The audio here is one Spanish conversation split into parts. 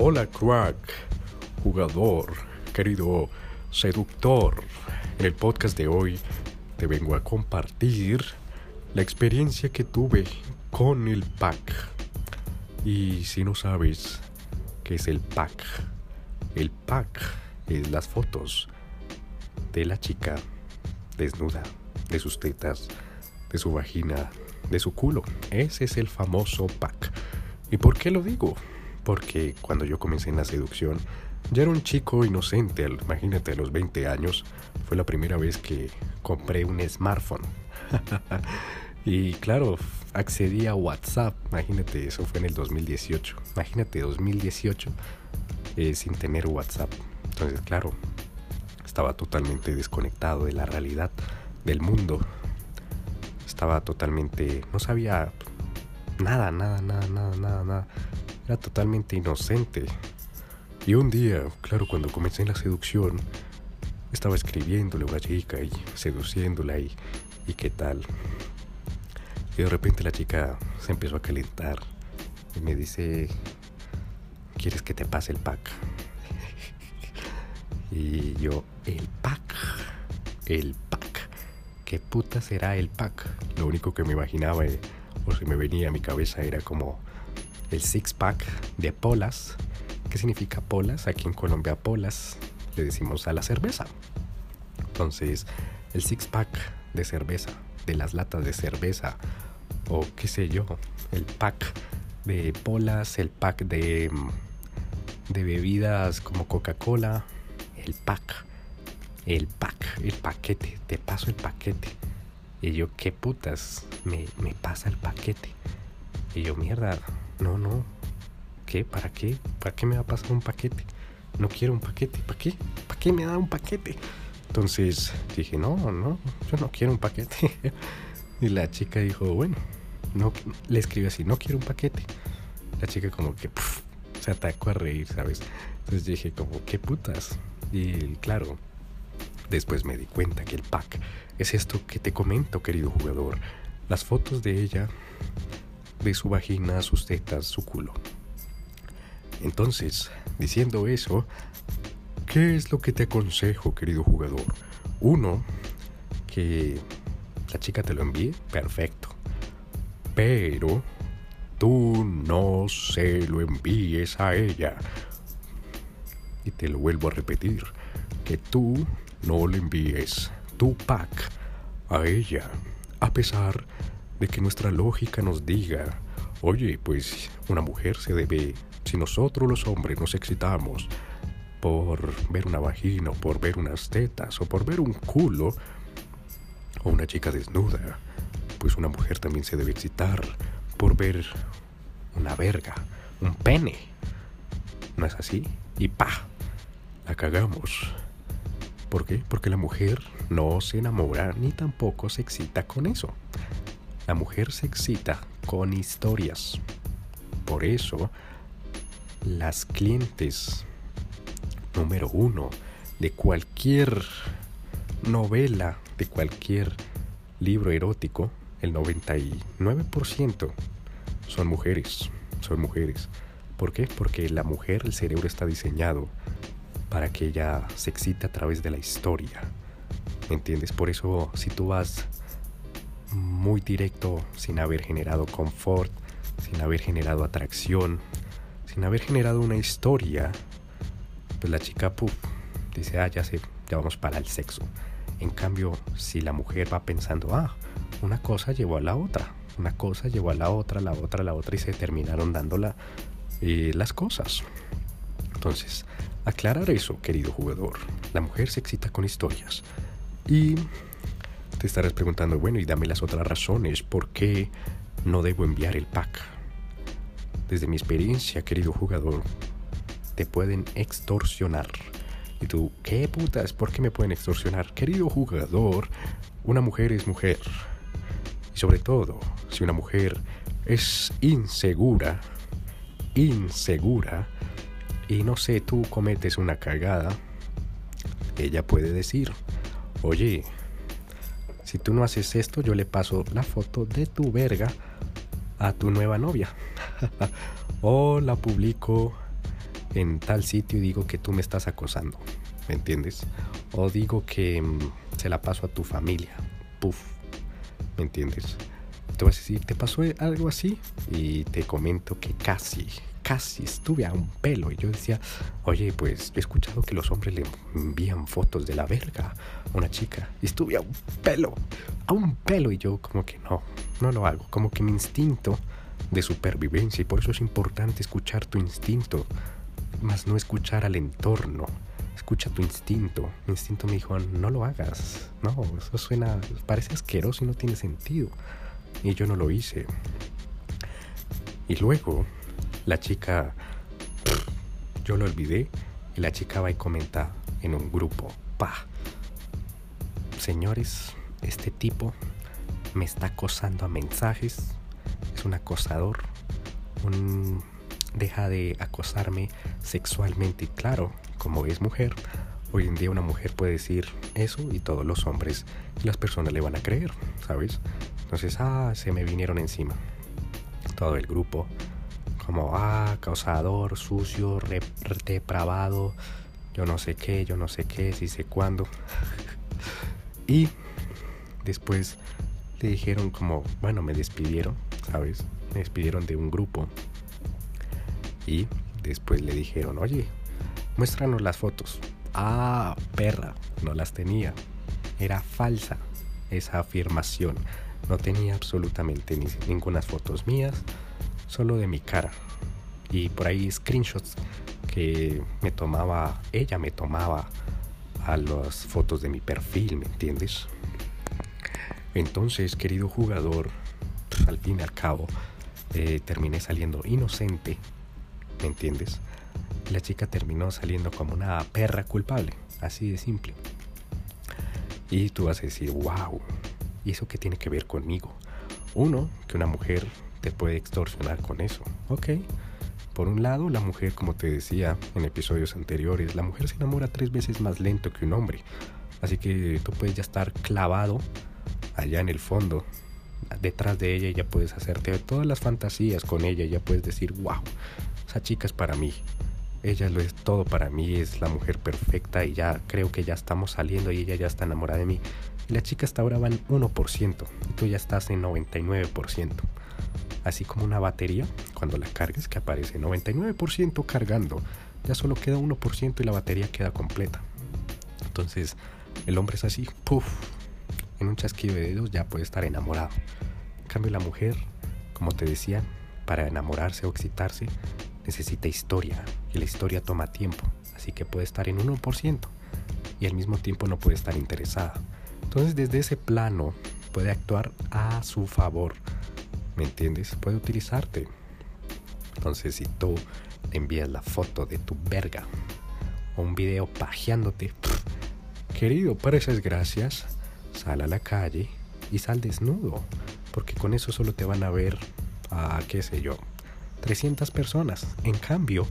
Hola crack, jugador, querido seductor. En el podcast de hoy te vengo a compartir la experiencia que tuve con el pack. Y si no sabes qué es el pack, el pack es las fotos de la chica desnuda, de sus tetas, de su vagina, de su culo. Ese es el famoso pack. ¿Y por qué lo digo? Porque cuando yo comencé en la seducción, ya era un chico inocente, imagínate, a los 20 años, fue la primera vez que compré un smartphone. y claro, accedí a WhatsApp, imagínate, eso fue en el 2018. Imagínate, 2018 eh, sin tener WhatsApp. Entonces, claro, estaba totalmente desconectado de la realidad del mundo. Estaba totalmente, no sabía nada, nada, nada, nada, nada, nada. Era totalmente inocente. Y un día, claro, cuando comencé en la seducción, estaba escribiéndole a una chica y seduciéndola y, y qué tal. Y de repente la chica se empezó a calentar y me dice, ¿quieres que te pase el pack? y yo, el pack, el pack. ¿Qué puta será el pack? Lo único que me imaginaba eh, o se me venía a mi cabeza era como el six pack de polas. ¿Qué significa polas? Aquí en Colombia polas le decimos a la cerveza. Entonces, el six pack de cerveza, de las latas de cerveza, o qué sé yo, el pack de polas, el pack de, de bebidas como Coca-Cola, el pack, el pack, el paquete, te paso el paquete. Y yo, ¿qué putas? Me, me pasa el paquete. Y yo, mierda, no, no. ¿Qué? ¿Para qué? ¿Para qué me va a pasar un paquete? No quiero un paquete. ¿Para qué? ¿Para qué me da un paquete? Entonces dije, no, no, yo no quiero un paquete. y la chica dijo, bueno, no, le escribí así, no quiero un paquete. La chica como que se atacó a reír, ¿sabes? Entonces dije como, ¿qué putas? Y claro, después me di cuenta que el pack es esto que te comento, querido jugador. Las fotos de ella, de su vagina, sus tetas, su culo. Entonces, diciendo eso, ¿qué es lo que te aconsejo, querido jugador? Uno, que la chica te lo envíe, perfecto. Pero tú no se lo envíes a ella. Y te lo vuelvo a repetir, que tú no le envíes tu pack a ella, a pesar de que nuestra lógica nos diga, oye, pues una mujer se debe si nosotros los hombres nos excitamos por ver una vagina o por ver unas tetas o por ver un culo o una chica desnuda, pues una mujer también se debe excitar por ver una verga, un pene. ¿No es así? Y pa, la cagamos. ¿Por qué? Porque la mujer no se enamora ni tampoco se excita con eso. La mujer se excita con historias. Por eso las clientes número uno de cualquier novela, de cualquier libro erótico, el 99% son mujeres, son mujeres. ¿Por qué? Porque la mujer, el cerebro está diseñado para que ella se excite a través de la historia. ¿Me entiendes? Por eso si tú vas muy directo sin haber generado confort, sin haber generado atracción, sin haber generado una historia, pues la chica puff, dice, ah, ya sé, ya vamos para el sexo. En cambio, si la mujer va pensando, ah, una cosa llevó a la otra, una cosa llevó a la otra, la otra, la otra, y se terminaron dándola eh, las cosas. Entonces, aclarar eso, querido jugador. La mujer se excita con historias. Y te estarás preguntando, bueno, y dame las otras razones, ¿por qué no debo enviar el pack? Desde mi experiencia, querido jugador, te pueden extorsionar. Y tú, ¿qué putas? ¿Por qué me pueden extorsionar? Querido jugador, una mujer es mujer. Y sobre todo, si una mujer es insegura, insegura, y no sé, tú cometes una cagada, ella puede decir, oye, si tú no haces esto, yo le paso la foto de tu verga a tu nueva novia. o la publico en tal sitio y digo que tú me estás acosando, ¿me entiendes? O digo que mm, se la paso a tu familia, puf, ¿me entiendes? Te vas a decir, ¿te pasó algo así? Y te comento que casi, casi estuve a un pelo. Y yo decía, oye, pues he escuchado que los hombres le envían fotos de la verga a una chica. Estuve a un pelo, a un pelo. Y yo como que no, no lo hago. Como que mi instinto de supervivencia. Y por eso es importante escuchar tu instinto, más no escuchar al entorno. Escucha tu instinto. Mi instinto me dijo, no lo hagas. No, eso suena, parece asqueroso y no tiene sentido y yo no lo hice. Y luego la chica, yo lo olvidé y la chica va y comenta en un grupo, pa, señores, este tipo me está acosando a mensajes, es un acosador, deja de acosarme sexualmente claro, como es mujer, hoy en día una mujer puede decir eso y todos los hombres y las personas le van a creer, ¿sabes? Entonces, ah, se me vinieron encima. Todo el grupo, como, ah, causador, sucio, depravado, yo no sé qué, yo no sé qué, si sé cuándo. y después le dijeron como, bueno, me despidieron, ¿sabes? Me despidieron de un grupo. Y después le dijeron, oye, muéstranos las fotos. Ah, perra, no las tenía. Era falsa esa afirmación. No tenía absolutamente ni, ninguna fotos mías, solo de mi cara. Y por ahí screenshots que me tomaba, ella me tomaba a las fotos de mi perfil, ¿me entiendes? Entonces, querido jugador, al fin y al cabo, eh, terminé saliendo inocente, ¿me entiendes? la chica terminó saliendo como una perra culpable, así de simple. Y tú vas a decir, wow, ¿Y eso qué tiene que ver conmigo? Uno, que una mujer te puede extorsionar con eso. Ok. Por un lado, la mujer, como te decía en episodios anteriores, la mujer se enamora tres veces más lento que un hombre. Así que tú puedes ya estar clavado allá en el fondo, detrás de ella y ya puedes hacerte todas las fantasías con ella y ya puedes decir, wow, esa chica es para mí. Ella lo es todo para mí, es la mujer perfecta y ya creo que ya estamos saliendo y ella ya está enamorada de mí la chica hasta ahora va en 1% y tú ya estás en 99%. Así como una batería, cuando la cargues, que aparece 99% cargando, ya solo queda 1% y la batería queda completa. Entonces, el hombre es así, puff, en un chasquido de dedos ya puede estar enamorado. En cambio, la mujer, como te decía, para enamorarse o excitarse, necesita historia y la historia toma tiempo, así que puede estar en 1% y al mismo tiempo no puede estar interesada. Entonces desde ese plano puede actuar a su favor. ¿Me entiendes? Puede utilizarte. Entonces si tú envías la foto de tu verga o un video pajeándote, querido, para esas gracias, sal a la calle y sal desnudo. Porque con eso solo te van a ver a, qué sé yo, 300 personas. En cambio,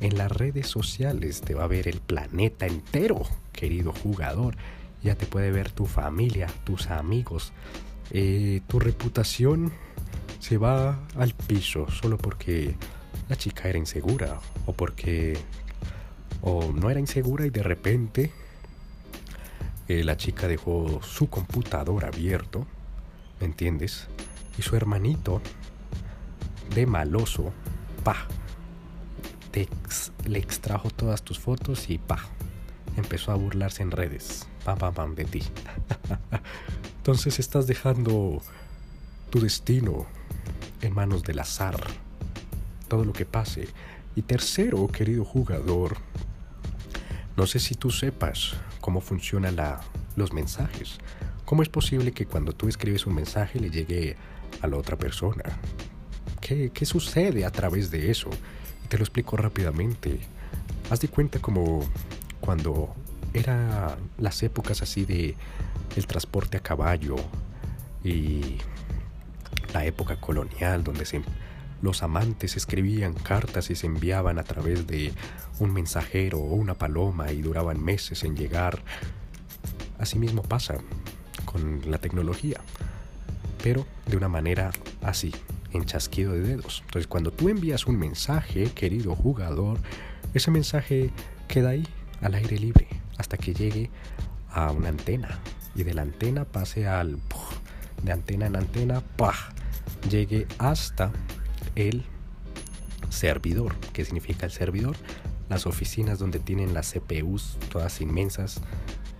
en las redes sociales te va a ver el planeta entero, querido jugador ya te puede ver tu familia, tus amigos. Eh, tu reputación se va al piso solo porque la chica era insegura o porque o no era insegura y de repente eh, la chica dejó su computador abierto, ¿me entiendes? Y su hermanito de maloso, pa, le extrajo todas tus fotos y pa, empezó a burlarse en redes pam, pam, pam, de ti. Entonces estás dejando tu destino en manos del azar, todo lo que pase. Y tercero, querido jugador, no sé si tú sepas cómo funcionan los mensajes. ¿Cómo es posible que cuando tú escribes un mensaje le llegue a la otra persona? ¿Qué, qué sucede a través de eso? Y te lo explico rápidamente. Haz de cuenta como cuando era las épocas así de el transporte a caballo y época colonial donde los amantes escribían cartas y se enviaban a través de un mensajero o una paloma y duraban meses en llegar. Asimismo pasa con la tecnología, pero de una manera así, en chasquido de dedos. Entonces cuando tú envías un mensaje, querido jugador, ese mensaje queda ahí, al aire libre, hasta que llegue a una antena. Y de la antena pase al... De antena en antena, ¡pah! Llegue hasta el servidor. ¿Qué significa el servidor? Las oficinas donde tienen las CPUs, todas inmensas.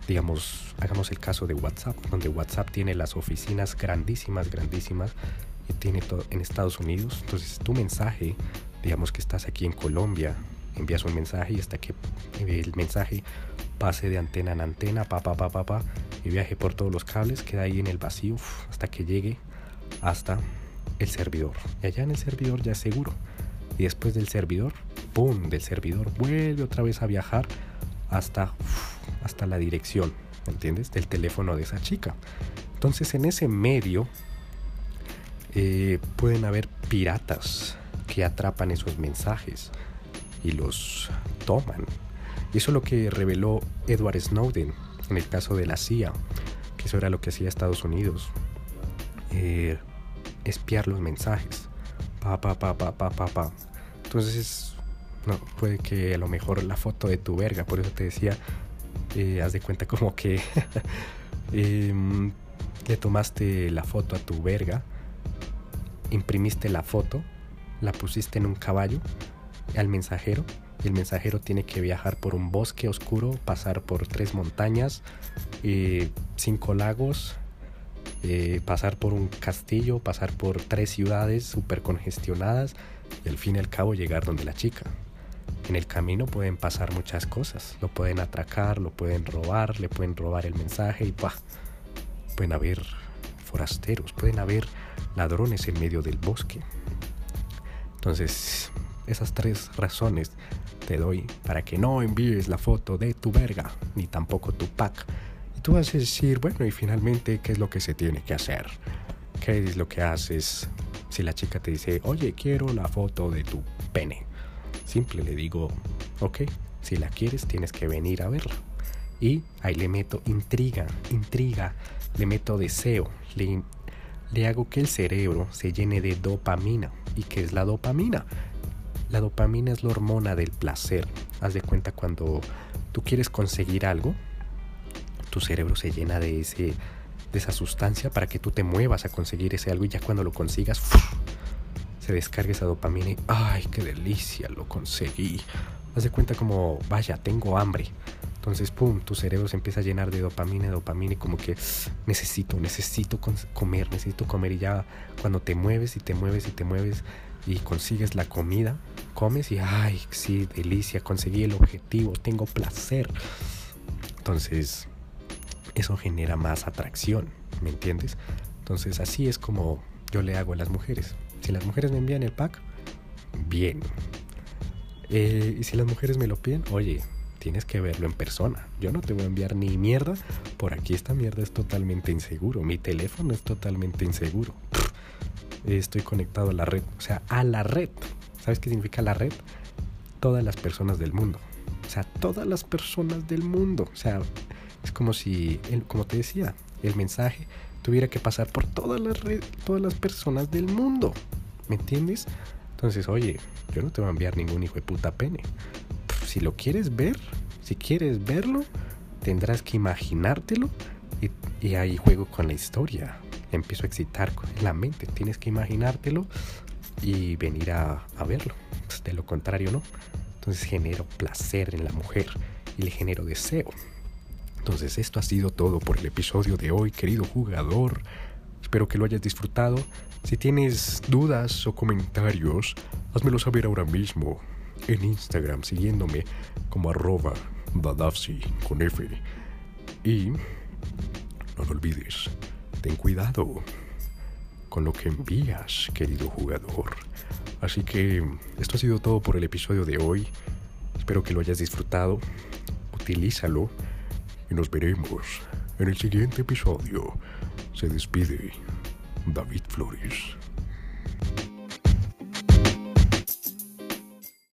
Digamos, hagamos el caso de WhatsApp, donde WhatsApp tiene las oficinas grandísimas, grandísimas, y tiene todo en Estados Unidos. Entonces, tu mensaje, digamos que estás aquí en Colombia, envías un mensaje y hasta que el mensaje pase de antena en antena, pa, pa, pa, pa, pa, y viaje por todos los cables, queda ahí en el vacío hasta que llegue hasta el servidor. Y allá en el servidor ya es seguro. Y después del servidor, ¡pum! Del servidor vuelve otra vez a viajar hasta, hasta la dirección, ¿entiendes? Del teléfono de esa chica. Entonces en ese medio eh, pueden haber piratas que atrapan esos mensajes y los toman. Eso es lo que reveló Edward Snowden en el caso de la CIA, que eso era lo que hacía Estados Unidos. Eh, espiar los mensajes. Pa, pa, pa, pa, pa, pa, pa. Entonces, no, puede que a lo mejor la foto de tu verga, por eso te decía, eh, haz de cuenta como que em, le tomaste la foto a tu verga, imprimiste la foto, la pusiste en un caballo al mensajero. El mensajero tiene que viajar por un bosque oscuro, pasar por tres montañas, eh, cinco lagos, eh, pasar por un castillo, pasar por tres ciudades súper congestionadas y al fin y al cabo llegar donde la chica. En el camino pueden pasar muchas cosas, lo pueden atracar, lo pueden robar, le pueden robar el mensaje y ¡pah! pueden haber forasteros, pueden haber ladrones en medio del bosque. Entonces, esas tres razones te doy para que no envíes la foto de tu verga, ni tampoco tu pack tú vas a decir, bueno, y finalmente, ¿qué es lo que se tiene que hacer? ¿Qué es lo que haces si la chica te dice, oye, quiero la foto de tu pene? Simple, le digo, ok, si la quieres, tienes que venir a verla. Y ahí le meto intriga, intriga, le meto deseo, le, le hago que el cerebro se llene de dopamina. ¿Y qué es la dopamina? La dopamina es la hormona del placer. Haz de cuenta cuando tú quieres conseguir algo, tu cerebro se llena de, ese, de esa sustancia para que tú te muevas a conseguir ese algo y ya cuando lo consigas se descarga esa dopamina y ¡ay, qué delicia! Lo conseguí. Haz de cuenta como, vaya, tengo hambre. Entonces, pum, tu cerebro se empieza a llenar de dopamina, dopamina y como que necesito, necesito comer, necesito comer y ya cuando te mueves y te mueves y te mueves y consigues la comida, comes y ay, sí, delicia, conseguí el objetivo, tengo placer. Entonces, eso genera más atracción, ¿me entiendes? Entonces así es como yo le hago a las mujeres. Si las mujeres me envían el pack, bien. Eh, y si las mujeres me lo piden, oye, tienes que verlo en persona. Yo no te voy a enviar ni mierda. Por aquí esta mierda es totalmente inseguro. Mi teléfono es totalmente inseguro. Estoy conectado a la red. O sea, a la red. ¿Sabes qué significa la red? Todas las personas del mundo. O sea, todas las personas del mundo. O sea, es como si, como te decía, el mensaje tuviera que pasar por todas las, todas las personas del mundo. ¿Me entiendes? Entonces, oye, yo no te voy a enviar ningún hijo de puta pene. Si lo quieres ver, si quieres verlo, tendrás que imaginártelo y, ahí juego con la historia. Empiezo a excitar la mente. Tienes que imaginártelo y venir a, a verlo. Pues, de lo contrario, no. Entonces genero placer en la mujer y le genero deseo. Entonces esto ha sido todo por el episodio de hoy, querido jugador. Espero que lo hayas disfrutado. Si tienes dudas o comentarios, házmelo saber ahora mismo en Instagram siguiéndome como arroba dadafsi con F. Y no lo olvides, ten cuidado con lo que envías, querido jugador. Así que esto ha sido todo por el episodio de hoy. Espero que lo hayas disfrutado. Utilízalo nos veremos en el siguiente episodio. Se despide David Flores.